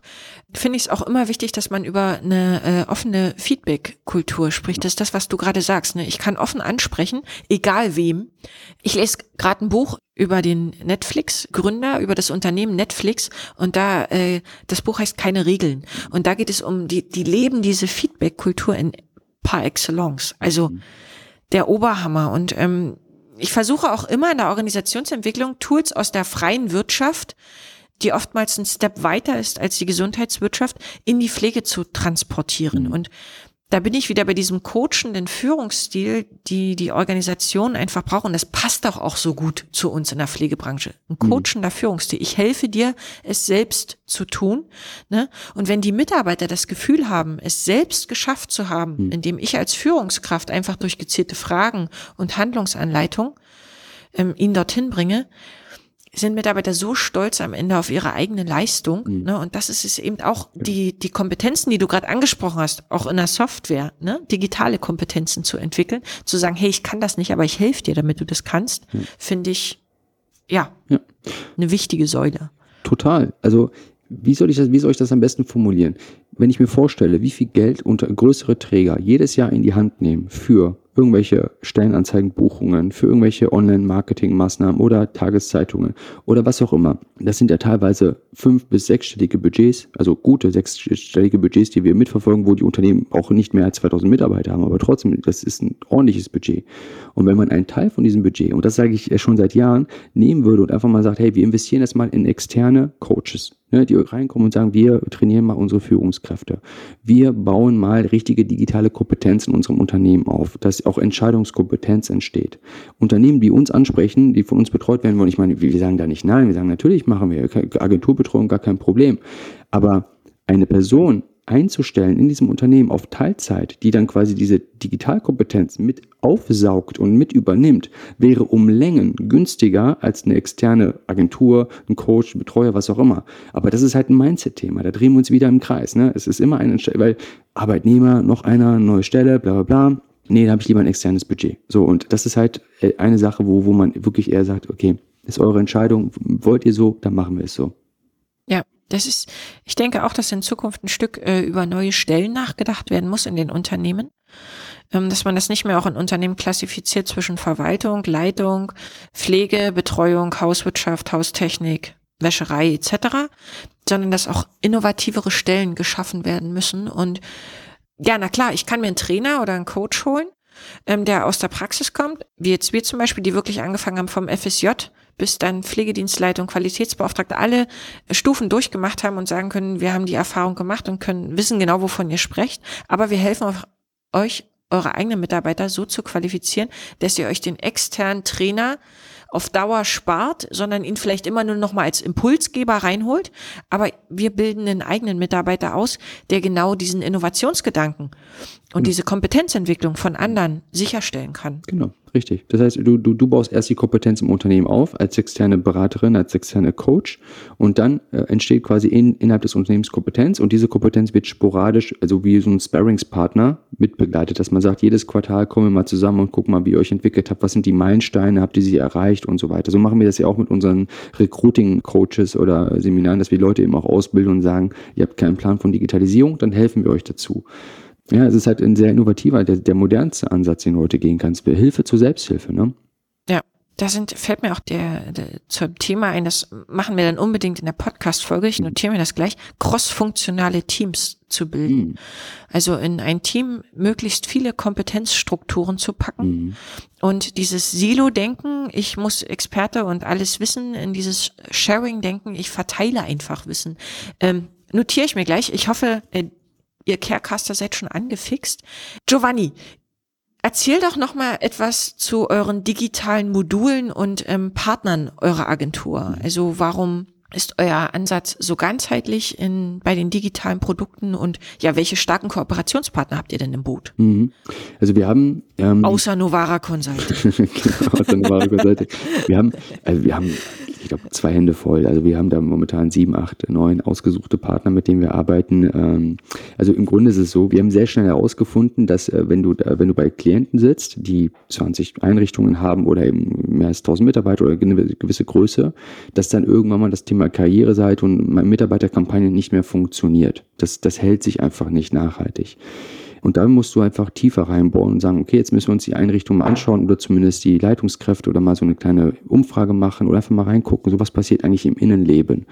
finde ich es auch immer wichtig, dass man über eine äh, offene Feedback-Kultur spricht. Das ist das, was du gerade sagst. Ne? Ich kann offen ansprechen, egal wem. Ich lese gerade ein Buch über den Netflix-Gründer, über das Unternehmen Netflix und da, äh, das Buch heißt Keine Regeln. Und da geht es um, die, die leben diese Feedback-Kultur in par excellence. Also mhm der Oberhammer. Und ähm, ich versuche auch immer in der Organisationsentwicklung Tools aus der freien Wirtschaft, die oftmals ein Step weiter ist als die Gesundheitswirtschaft, in die Pflege zu transportieren. Mhm. Und da bin ich wieder bei diesem coachenden Führungsstil, die die Organisation einfach brauchen. Das passt doch auch so gut zu uns in der Pflegebranche. Ein mhm. coachender mhm. Führungsstil. Ich helfe dir, es selbst zu tun. Ne? Und wenn die Mitarbeiter das Gefühl haben, es selbst geschafft zu haben, mhm. indem ich als Führungskraft einfach durch gezielte Fragen und Handlungsanleitung ähm, ihn dorthin bringe, sind Mitarbeiter so stolz am Ende auf ihre eigene Leistung. Mhm. Ne? Und das ist es eben auch die, die Kompetenzen, die du gerade angesprochen hast, auch in der Software, ne? digitale Kompetenzen zu entwickeln, zu sagen, hey, ich kann das nicht, aber ich helfe dir, damit du das kannst, mhm. finde ich ja, ja. eine wichtige Säule. Total. Also wie soll ich das, wie soll ich das am besten formulieren? Wenn ich mir vorstelle, wie viel Geld unter größere Träger jedes Jahr in die Hand nehmen für irgendwelche Stellenanzeigenbuchungen, für irgendwelche Online-Marketing-Maßnahmen oder Tageszeitungen oder was auch immer. Das sind ja teilweise fünf- bis sechsstellige Budgets, also gute sechsstellige Budgets, die wir mitverfolgen, wo die Unternehmen auch nicht mehr als 2000 Mitarbeiter haben, aber trotzdem, das ist ein ordentliches Budget. Und wenn man einen Teil von diesem Budget, und das sage ich schon seit Jahren, nehmen würde und einfach mal sagt, hey, wir investieren jetzt mal in externe Coaches, ne, die reinkommen und sagen, wir trainieren mal unsere Führungskräfte. Wir bauen mal richtige digitale Kompetenz in unserem Unternehmen auf, dass auch Entscheidungskompetenz entsteht. Unternehmen, die uns ansprechen, die von uns betreut werden wollen, ich meine, wir sagen da nicht nein, wir sagen natürlich machen wir Agenturbetreuung gar kein Problem. Aber eine Person einzustellen in diesem Unternehmen auf Teilzeit, die dann quasi diese Digitalkompetenz mit aufsaugt und mit übernimmt, wäre um Längen günstiger als eine externe Agentur, ein Coach, ein Betreuer, was auch immer. Aber das ist halt ein Mindset-Thema. Da drehen wir uns wieder im Kreis. Ne? Es ist immer ein, weil Arbeitnehmer, noch einer, neue Stelle, bla bla bla. Nee, da habe ich lieber ein externes Budget. So, und das ist halt äh, eine Sache, wo, wo man wirklich eher sagt, okay, ist eure Entscheidung, wollt ihr so, dann machen wir es so. Das ist, ich denke auch, dass in Zukunft ein Stück äh, über neue Stellen nachgedacht werden muss in den Unternehmen. Ähm, dass man das nicht mehr auch in Unternehmen klassifiziert zwischen Verwaltung, Leitung, Pflege, Betreuung, Hauswirtschaft, Haustechnik, Wäscherei etc., sondern dass auch innovativere Stellen geschaffen werden müssen. Und ja, na klar, ich kann mir einen Trainer oder einen Coach holen, ähm, der aus der Praxis kommt, wie jetzt wir zum Beispiel, die wirklich angefangen haben vom FSJ bis dann Pflegedienstleitung, Qualitätsbeauftragte alle Stufen durchgemacht haben und sagen können, wir haben die Erfahrung gemacht und können wissen genau, wovon ihr sprecht. Aber wir helfen euch, eure eigenen Mitarbeiter so zu qualifizieren, dass ihr euch den externen Trainer auf Dauer spart, sondern ihn vielleicht immer nur noch mal als Impulsgeber reinholt. Aber wir bilden einen eigenen Mitarbeiter aus, der genau diesen Innovationsgedanken und genau. diese Kompetenzentwicklung von anderen sicherstellen kann. Genau. Richtig. Das heißt, du, du, du baust erst die Kompetenz im Unternehmen auf, als externe Beraterin, als externe Coach und dann äh, entsteht quasi in, innerhalb des Unternehmens Kompetenz und diese Kompetenz wird sporadisch, also wie so ein Sparringspartner mitbegleitet, dass man sagt, jedes Quartal kommen wir mal zusammen und gucken mal, wie ihr euch entwickelt habt, was sind die Meilensteine, habt ihr sie erreicht und so weiter. So machen wir das ja auch mit unseren Recruiting-Coaches oder Seminaren, dass wir Leute eben auch ausbilden und sagen, ihr habt keinen Plan von Digitalisierung, dann helfen wir euch dazu. Ja, es ist halt ein sehr innovativer, der, der modernste Ansatz, den du heute gehen kannst. Hilfe zur Selbsthilfe, ne? Da sind, fällt mir auch der, der zum Thema ein, das machen wir dann unbedingt in der Podcast-Folge, ich notiere mir das gleich, crossfunktionale Teams zu bilden. Mhm. Also in ein Team möglichst viele Kompetenzstrukturen zu packen mhm. und dieses Silo-Denken, ich muss Experte und alles wissen, in dieses Sharing-Denken, ich verteile einfach Wissen. Ähm, notiere ich mir gleich. Ich hoffe, äh, ihr Carecaster seid schon angefixt. Giovanni, erzähl doch noch mal etwas zu euren digitalen Modulen und ähm, Partnern eurer Agentur. Also warum ist euer Ansatz so ganzheitlich in, bei den digitalen Produkten und ja, welche starken Kooperationspartner habt ihr denn im Boot? Mhm. Also wir haben ähm, außer Novara Consulting. genau, außer Novara Consulting. Wir haben, also wir haben ich glaube, zwei Hände voll. Also wir haben da momentan sieben, acht, neun ausgesuchte Partner, mit denen wir arbeiten. Ähm, also im Grunde ist es so, wir haben sehr schnell herausgefunden, dass äh, wenn du da, wenn du bei Klienten sitzt, die 20 Einrichtungen haben oder eben mehr als 1000 Mitarbeiter oder eine gewisse Größe, dass dann irgendwann mal das Thema Karriereseite und Mitarbeiterkampagne nicht mehr funktioniert. Das, das hält sich einfach nicht nachhaltig. Und da musst du einfach tiefer reinbohren und sagen, okay, jetzt müssen wir uns die Einrichtung mal anschauen oder zumindest die Leitungskräfte oder mal so eine kleine Umfrage machen oder einfach mal reingucken, so was passiert eigentlich im Innenleben.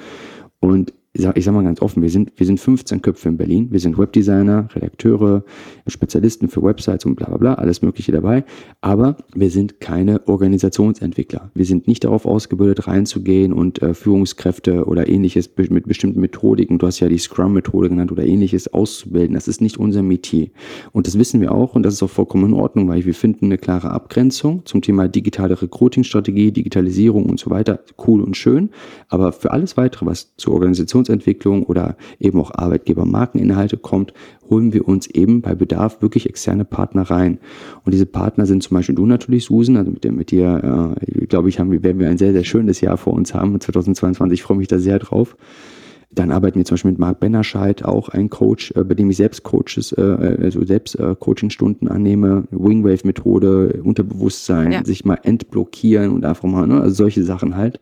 Und ich sage sag mal ganz offen, wir sind, wir sind 15 Köpfe in Berlin. Wir sind Webdesigner, Redakteure, Spezialisten für Websites und bla bla bla, alles Mögliche dabei. Aber wir sind keine Organisationsentwickler. Wir sind nicht darauf ausgebildet, reinzugehen und äh, Führungskräfte oder ähnliches mit bestimmten Methodiken, du hast ja die Scrum-Methode genannt oder ähnliches, auszubilden. Das ist nicht unser Metier. Und das wissen wir auch und das ist auch vollkommen in Ordnung, weil wir finden eine klare Abgrenzung zum Thema digitale Recruiting-Strategie, Digitalisierung und so weiter. Cool und schön. Aber für alles weitere, was zur Organisation Organisationsentwicklung oder eben auch Arbeitgebermarkeninhalte kommt, holen wir uns eben bei Bedarf wirklich externe Partner rein. Und diese Partner sind zum Beispiel du natürlich, Susan, also mit, der, mit dir, äh, glaube ich, haben, werden wir ein sehr, sehr schönes Jahr vor uns haben, 2022. Ich freue mich da sehr drauf. Dann arbeiten wir zum Beispiel mit Marc Bennerscheid, auch ein Coach, äh, bei dem ich selbst Coaches, äh, also selbst äh, Coachingstunden annehme, Wingwave-Methode, Unterbewusstsein, ja. sich mal entblockieren und einfach mal, ne, also solche Sachen halt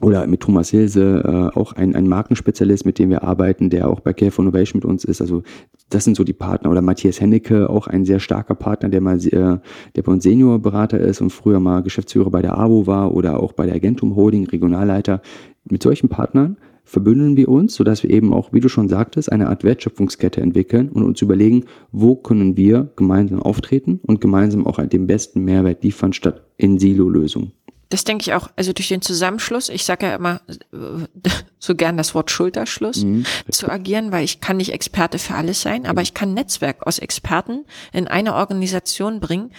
oder mit Thomas Hilse, äh, auch ein, ein Markenspezialist, mit dem wir arbeiten, der auch bei Care for Innovation mit uns ist. Also das sind so die Partner. Oder Matthias Hennecke, auch ein sehr starker Partner, der mal äh, der bei uns Seniorberater ist und früher mal Geschäftsführer bei der AWO war oder auch bei der Agentum Holding, Regionalleiter. Mit solchen Partnern verbündeln wir uns, sodass wir eben auch, wie du schon sagtest, eine Art Wertschöpfungskette entwickeln und uns überlegen, wo können wir gemeinsam auftreten und gemeinsam auch den besten Mehrwert liefern statt in Silo-Lösungen. Das denke ich auch. Also durch den Zusammenschluss, ich sage ja immer äh, so gern das Wort Schulterschluss, mhm. zu agieren, weil ich kann nicht Experte für alles sein, aber ich kann Netzwerk aus Experten in eine Organisation bringen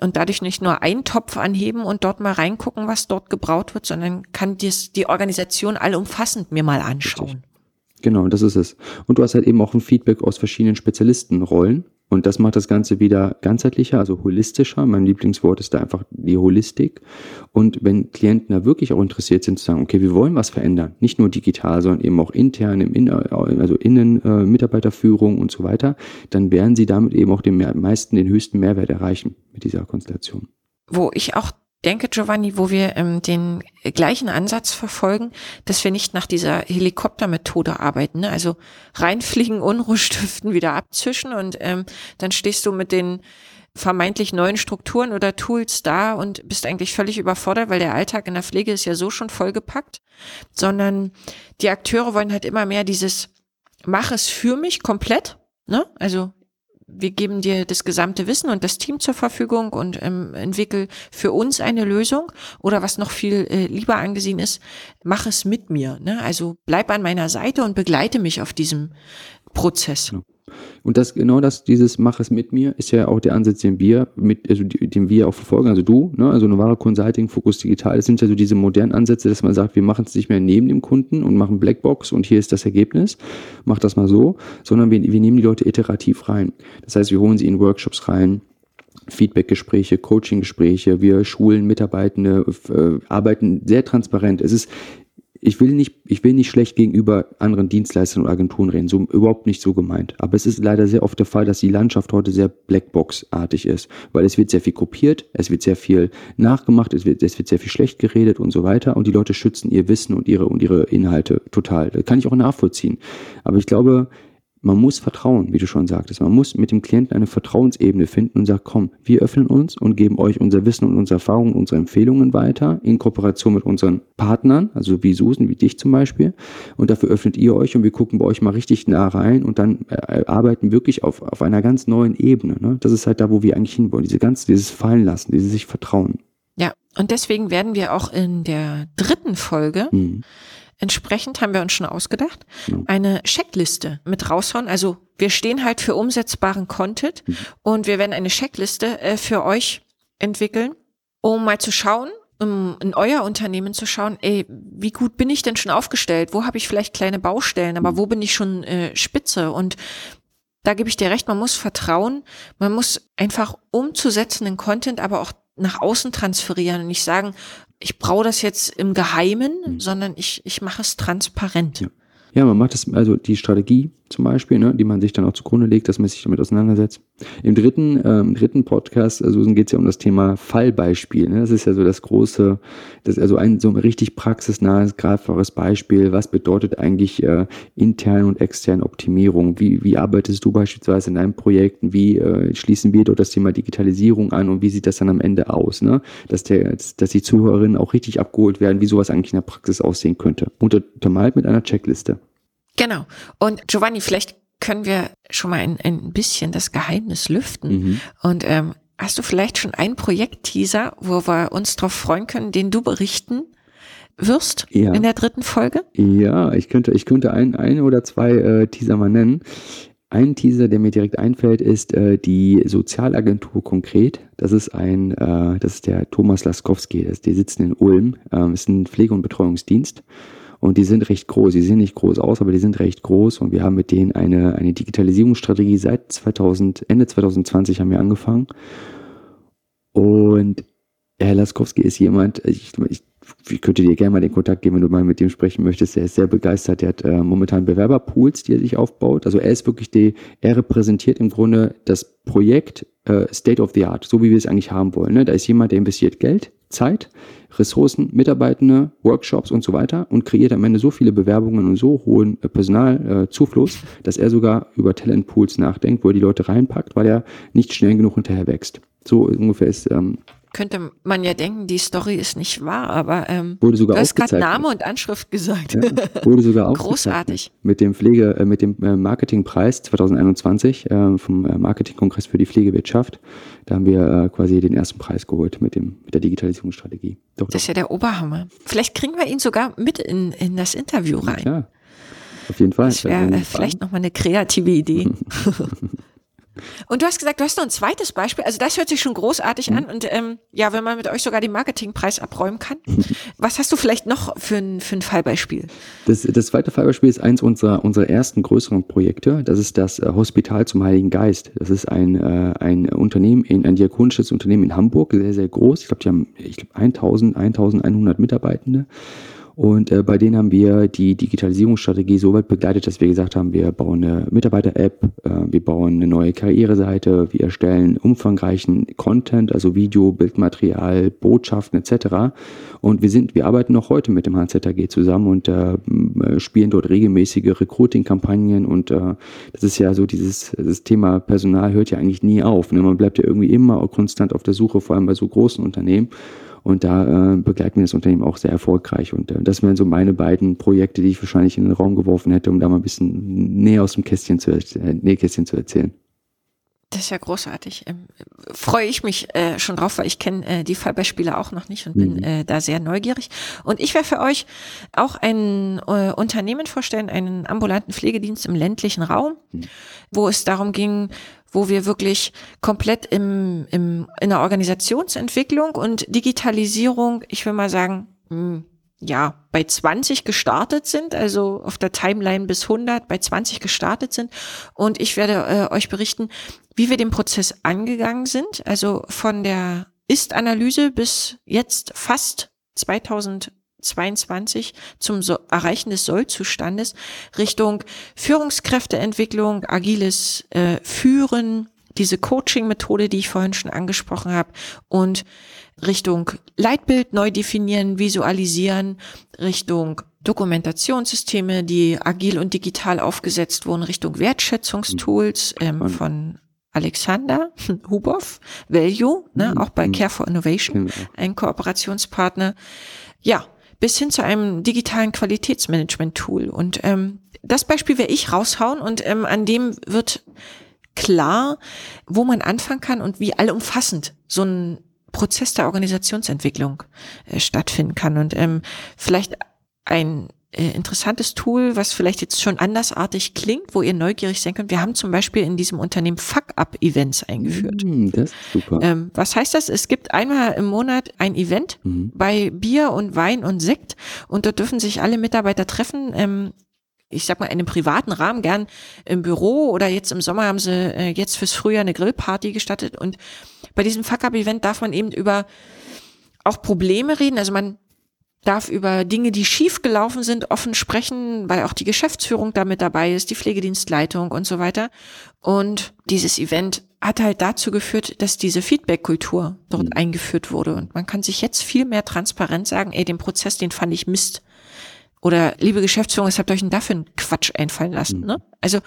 und dadurch nicht nur einen Topf anheben und dort mal reingucken, was dort gebraut wird, sondern kann dies, die Organisation allumfassend mir mal anschauen. Richtig. Genau, das ist es. Und du hast halt eben auch ein Feedback aus verschiedenen Spezialistenrollen und das macht das Ganze wieder ganzheitlicher, also holistischer. Mein Lieblingswort ist da einfach die Holistik. Und wenn Klienten da wirklich auch interessiert sind, zu sagen, okay, wir wollen was verändern, nicht nur digital, sondern eben auch intern, im In also innen äh, Mitarbeiterführung und so weiter, dann werden sie damit eben auch den meisten, den höchsten Mehrwert erreichen mit dieser Konstellation. Wo ich auch denke, Giovanni, wo wir ähm, den gleichen Ansatz verfolgen, dass wir nicht nach dieser Helikoptermethode arbeiten. Ne? Also reinfliegen, Unruhe stiften, wieder abzischen und ähm, dann stehst du mit den vermeintlich neuen Strukturen oder Tools da und bist eigentlich völlig überfordert, weil der Alltag in der Pflege ist ja so schon vollgepackt, sondern die Akteure wollen halt immer mehr dieses mach es für mich komplett, ne? Also wir geben dir das gesamte Wissen und das Team zur Verfügung und ähm, entwickel für uns eine Lösung. Oder was noch viel äh, lieber angesehen ist, mach es mit mir. Ne? Also bleib an meiner Seite und begleite mich auf diesem Prozess. Ja. Und das genau das, dieses Mach es mit mir, ist ja auch der Ansatz, den wir mit, also den wir auch verfolgen, also du, ne, also Novara Consulting, Fokus Digital, das sind ja so diese modernen Ansätze, dass man sagt, wir machen es nicht mehr neben dem Kunden und machen Blackbox und hier ist das Ergebnis, mach das mal so, sondern wir, wir nehmen die Leute iterativ rein. Das heißt, wir holen sie in Workshops rein, Feedbackgespräche, Coachinggespräche, wir schulen Mitarbeitende, äh, arbeiten sehr transparent. Es ist ich will nicht, ich will nicht schlecht gegenüber anderen Dienstleistern und Agenturen reden, so überhaupt nicht so gemeint. Aber es ist leider sehr oft der Fall, dass die Landschaft heute sehr Blackbox-artig ist, weil es wird sehr viel kopiert, es wird sehr viel nachgemacht, es wird, es wird sehr viel schlecht geredet und so weiter und die Leute schützen ihr Wissen und ihre und ihre Inhalte total. Das kann ich auch nachvollziehen. Aber ich glaube, man muss vertrauen, wie du schon sagtest. Man muss mit dem Klienten eine Vertrauensebene finden und sagt, komm, wir öffnen uns und geben euch unser Wissen und unsere Erfahrungen, unsere Empfehlungen weiter in Kooperation mit unseren Partnern, also wie Susan, wie dich zum Beispiel. Und dafür öffnet ihr euch und wir gucken bei euch mal richtig nah rein und dann äh, arbeiten wirklich auf, auf einer ganz neuen Ebene. Ne? Das ist halt da, wo wir eigentlich hinwollen. Diese ganze, dieses Fallen lassen, dieses sich vertrauen. Ja, und deswegen werden wir auch in der dritten Folge mhm Entsprechend haben wir uns schon ausgedacht, eine Checkliste mit raushauen. Also wir stehen halt für umsetzbaren Content mhm. und wir werden eine Checkliste äh, für euch entwickeln, um mal zu schauen, um in euer Unternehmen zu schauen, ey, wie gut bin ich denn schon aufgestellt? Wo habe ich vielleicht kleine Baustellen, aber mhm. wo bin ich schon äh, spitze? Und da gebe ich dir recht, man muss vertrauen, man muss einfach umzusetzenden Content, aber auch nach außen transferieren und nicht sagen, ich brauche das jetzt im Geheimen, mhm. sondern ich, ich mache es transparent. Ja. ja, man macht das, also die Strategie zum Beispiel, ne, die man sich dann auch zugrunde legt, dass man sich damit auseinandersetzt. Im dritten, ähm, dritten Podcast, also geht es ja um das Thema Fallbeispiel. Ne? Das ist ja so das große, das ist also ein so ein richtig praxisnahes, greifbares Beispiel. Was bedeutet eigentlich äh, interne und externe Optimierung? Wie, wie arbeitest du beispielsweise in deinen Projekten? Wie äh, schließen wir dort das Thema Digitalisierung an und wie sieht das dann am Ende aus? Ne? Dass, der, dass die Zuhörerinnen auch richtig abgeholt werden, wie sowas eigentlich in der Praxis aussehen könnte. Untermalt mit einer Checkliste. Genau. Und Giovanni, vielleicht können wir schon mal ein, ein bisschen das Geheimnis lüften. Mhm. Und ähm, hast du vielleicht schon einen Projektteaser, wo wir uns darauf freuen können, den du berichten wirst ja. in der dritten Folge? Ja, ich könnte, ich könnte ein, ein oder zwei äh, Teaser mal nennen. Ein Teaser, der mir direkt einfällt, ist äh, die Sozialagentur konkret. Das ist ein, äh, das ist der Thomas Laskowski, das, die sitzen in Ulm, ähm, ist ein Pflege- und Betreuungsdienst. Und die sind recht groß. Die sehen nicht groß aus, aber die sind recht groß. Und wir haben mit denen eine, eine Digitalisierungsstrategie seit 2000, Ende 2020 haben wir angefangen. Und Herr Laskowski ist jemand, ich, ich, ich könnte dir gerne mal den Kontakt geben, wenn du mal mit dem sprechen möchtest. Er ist sehr begeistert. Er hat äh, momentan Bewerberpools, die er sich aufbaut. Also er ist wirklich die, er repräsentiert im Grunde das Projekt äh, State of the Art, so wie wir es eigentlich haben wollen. Ne? Da ist jemand, der investiert Geld, Zeit, Ressourcen, Mitarbeitende, Workshops und so weiter und kreiert am Ende so viele Bewerbungen und so hohen äh, Personalzufluss, dass er sogar über Talentpools nachdenkt, wo er die Leute reinpackt, weil er nicht schnell genug hinterher wächst. So ungefähr ist ähm, könnte man ja denken, die Story ist nicht wahr, aber ähm, wurde sogar du hast gerade Name und Anschrift gesagt. Ja, wurde sogar Großartig. Mit dem Pflege, äh, mit dem äh, Marketingpreis 2021 äh, vom äh, Marketingkongress für die Pflegewirtschaft. Da haben wir äh, quasi den ersten Preis geholt mit dem mit der Digitalisierungsstrategie. Doch, das ist ja der Oberhammer. Vielleicht kriegen wir ihn sogar mit in, in das Interview rein. Ja, auf jeden Fall. Das wäre äh, vielleicht nochmal eine kreative Idee. Und du hast gesagt, du hast noch ein zweites Beispiel. Also das hört sich schon großartig mhm. an. Und ähm, ja, wenn man mit euch sogar den Marketingpreis abräumen kann. Was hast du vielleicht noch für ein, für ein Fallbeispiel? Das, das zweite Fallbeispiel ist eins unserer, unserer ersten größeren Projekte. Das ist das äh, Hospital zum Heiligen Geist. Das ist ein, äh, ein Unternehmen, in, ein diakonisches Unternehmen in Hamburg, sehr, sehr groß. Ich glaube, die haben ich glaub, 1000, 1100 Mitarbeitende. Und äh, bei denen haben wir die Digitalisierungsstrategie so weit begleitet, dass wir gesagt haben, wir bauen eine Mitarbeiter-App, äh, wir bauen eine neue Karriereseite, wir erstellen umfangreichen Content, also Video, Bildmaterial, Botschaften etc. Und wir sind, wir arbeiten noch heute mit dem HZAG zusammen und äh, spielen dort regelmäßige Recruiting-Kampagnen und äh, das ist ja so dieses das Thema Personal hört ja eigentlich nie auf. Ne? Man bleibt ja irgendwie immer konstant auf der Suche, vor allem bei so großen Unternehmen. Und da äh, begleiten wir das Unternehmen auch sehr erfolgreich. Und äh, das wären so meine beiden Projekte, die ich wahrscheinlich in den Raum geworfen hätte, um da mal ein bisschen näher aus dem Kästchen zu, äh, Nähkästchen zu erzählen. Das ist ja großartig. Ähm, freue ich mich äh, schon drauf, weil ich kenne äh, die Fallbeispiele auch noch nicht und bin mhm. äh, da sehr neugierig. Und ich werde für euch auch ein äh, Unternehmen vorstellen, einen ambulanten Pflegedienst im ländlichen Raum, mhm. wo es darum ging, wo wir wirklich komplett im, im, in der Organisationsentwicklung und Digitalisierung, ich will mal sagen, mh, hm, ja, bei 20 gestartet sind, also auf der Timeline bis 100 bei 20 gestartet sind. Und ich werde äh, euch berichten, wie wir den Prozess angegangen sind, also von der Ist-Analyse bis jetzt fast 2000 22 zum so Erreichen des Sollzustandes Richtung Führungskräfteentwicklung, agiles äh, Führen, diese Coaching-Methode, die ich vorhin schon angesprochen habe, und Richtung Leitbild neu definieren, visualisieren, Richtung Dokumentationssysteme, die agil und digital aufgesetzt wurden, Richtung Wertschätzungstools ähm, von Alexander Huboff, Value, ne, mhm. auch bei mhm. Care for Innovation, genau. ein Kooperationspartner. Ja, bis hin zu einem digitalen Qualitätsmanagement-Tool. Und ähm, das Beispiel werde ich raushauen und ähm, an dem wird klar, wo man anfangen kann und wie allumfassend so ein Prozess der Organisationsentwicklung äh, stattfinden kann. Und ähm, vielleicht ein äh, interessantes Tool, was vielleicht jetzt schon andersartig klingt, wo ihr neugierig sein könnt. Wir haben zum Beispiel in diesem Unternehmen Fuck-Up-Events eingeführt. Mm, das ist super. Ähm, was heißt das? Es gibt einmal im Monat ein Event mhm. bei Bier und Wein und Sekt und dort dürfen sich alle Mitarbeiter treffen. Ähm, ich sag mal, in einem privaten Rahmen, gern im Büro oder jetzt im Sommer haben sie äh, jetzt fürs Frühjahr eine Grillparty gestattet und bei diesem Fuck-Up-Event darf man eben über auch Probleme reden. Also man darf über Dinge, die schief gelaufen sind, offen sprechen, weil auch die Geschäftsführung damit dabei ist, die Pflegedienstleitung und so weiter. Und dieses Event hat halt dazu geführt, dass diese Feedback-Kultur dort mhm. eingeführt wurde. Und man kann sich jetzt viel mehr transparent sagen, ey, den Prozess, den fand ich Mist. Oder liebe Geschäftsführung, was habt ihr euch denn dafür einen Quatsch einfallen lassen? Mhm. Ne? Also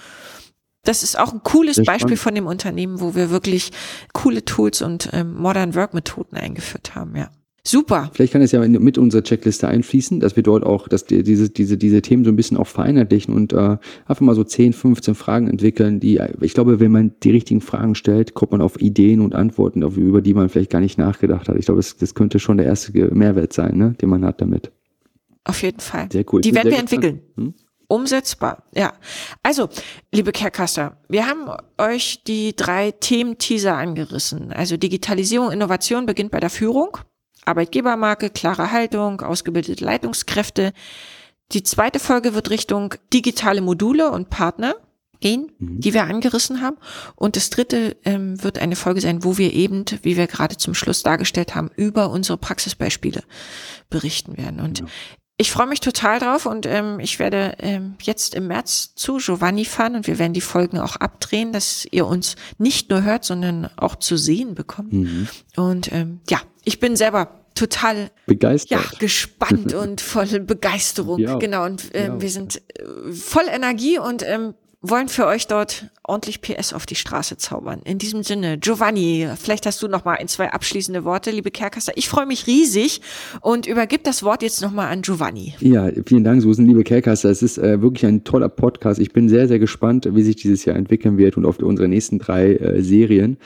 das ist auch ein cooles Sehr Beispiel spannend. von dem Unternehmen, wo wir wirklich coole Tools und ähm, Modern Work Methoden eingeführt haben, ja. Super. Vielleicht kann es ja mit unserer Checkliste einfließen, dass wir dort auch, dass die, diese, diese, diese Themen so ein bisschen auch vereinheitlichen und äh, einfach mal so 10, 15 Fragen entwickeln, die, ich glaube, wenn man die richtigen Fragen stellt, kommt man auf Ideen und Antworten, auf, über die man vielleicht gar nicht nachgedacht hat. Ich glaube, das, das könnte schon der erste Mehrwert sein, ne, den man hat damit. Auf jeden Fall. Sehr cool. Die werden wir entwickeln. Hm? Umsetzbar, ja. Also, liebe Carecaster, wir haben euch die drei Themen-Teaser angerissen. Also Digitalisierung, Innovation beginnt bei der Führung. Arbeitgebermarke, klare Haltung, ausgebildete Leitungskräfte. Die zweite Folge wird Richtung digitale Module und Partner gehen, mhm. die wir angerissen haben. Und das dritte ähm, wird eine Folge sein, wo wir eben, wie wir gerade zum Schluss dargestellt haben, über unsere Praxisbeispiele berichten werden. Und ja. ich freue mich total drauf und ähm, ich werde ähm, jetzt im März zu Giovanni fahren und wir werden die Folgen auch abdrehen, dass ihr uns nicht nur hört, sondern auch zu sehen bekommt. Mhm. Und ähm, ja, ich bin selber total begeistert. Ja, gespannt und voll Begeisterung. Ja. Genau. Und ähm, ja. wir sind äh, voll Energie und ähm, wollen für euch dort ordentlich PS auf die Straße zaubern. In diesem Sinne, Giovanni, vielleicht hast du noch mal ein, zwei abschließende Worte, liebe Kerkaster. Ich freue mich riesig und übergib das Wort jetzt noch mal an Giovanni. Ja, vielen Dank, Susan, liebe Kerkaster. Es ist äh, wirklich ein toller Podcast. Ich bin sehr, sehr gespannt, wie sich dieses Jahr entwickeln wird und auf unsere nächsten drei äh, Serien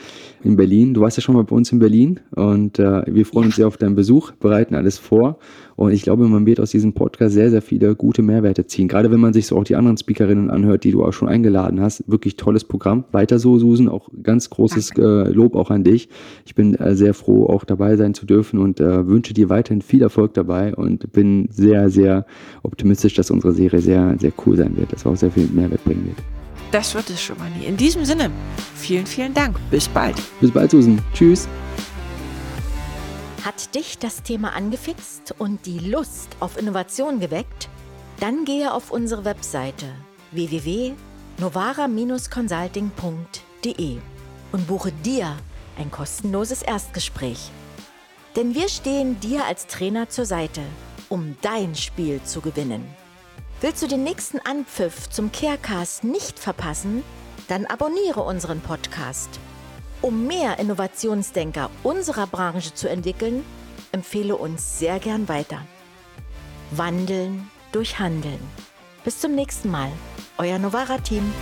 in Berlin. Du warst ja schon mal bei uns in Berlin und äh, wir freuen ja. uns sehr auf deinen Besuch, bereiten alles vor. Und ich glaube, man wird aus diesem Podcast sehr, sehr viele gute Mehrwerte ziehen. Gerade wenn man sich so auch die anderen Speakerinnen anhört, die du auch schon eingeladen hast. Wirklich tolles Programm. Weiter so, Susan. Auch ganz großes äh, Lob auch an dich. Ich bin äh, sehr froh, auch dabei sein zu dürfen und äh, wünsche dir weiterhin viel Erfolg dabei und bin sehr, sehr optimistisch, dass unsere Serie sehr, sehr cool sein wird, dass wir auch sehr viel Mehrwert bringen wird. Das wird es schon mal nie. In diesem Sinne, vielen, vielen Dank. Bis bald. Bis bald, Susan. Tschüss. Hat dich das Thema angefixt und die Lust auf Innovation geweckt? Dann gehe auf unsere Webseite www.novara-consulting.de und buche dir ein kostenloses Erstgespräch. Denn wir stehen dir als Trainer zur Seite, um dein Spiel zu gewinnen. Willst du den nächsten Anpfiff zum Carecast nicht verpassen? Dann abonniere unseren Podcast um mehr Innovationsdenker unserer Branche zu entwickeln, empfehle uns sehr gern weiter. Wandeln durch Handeln. Bis zum nächsten Mal. Euer Novara-Team.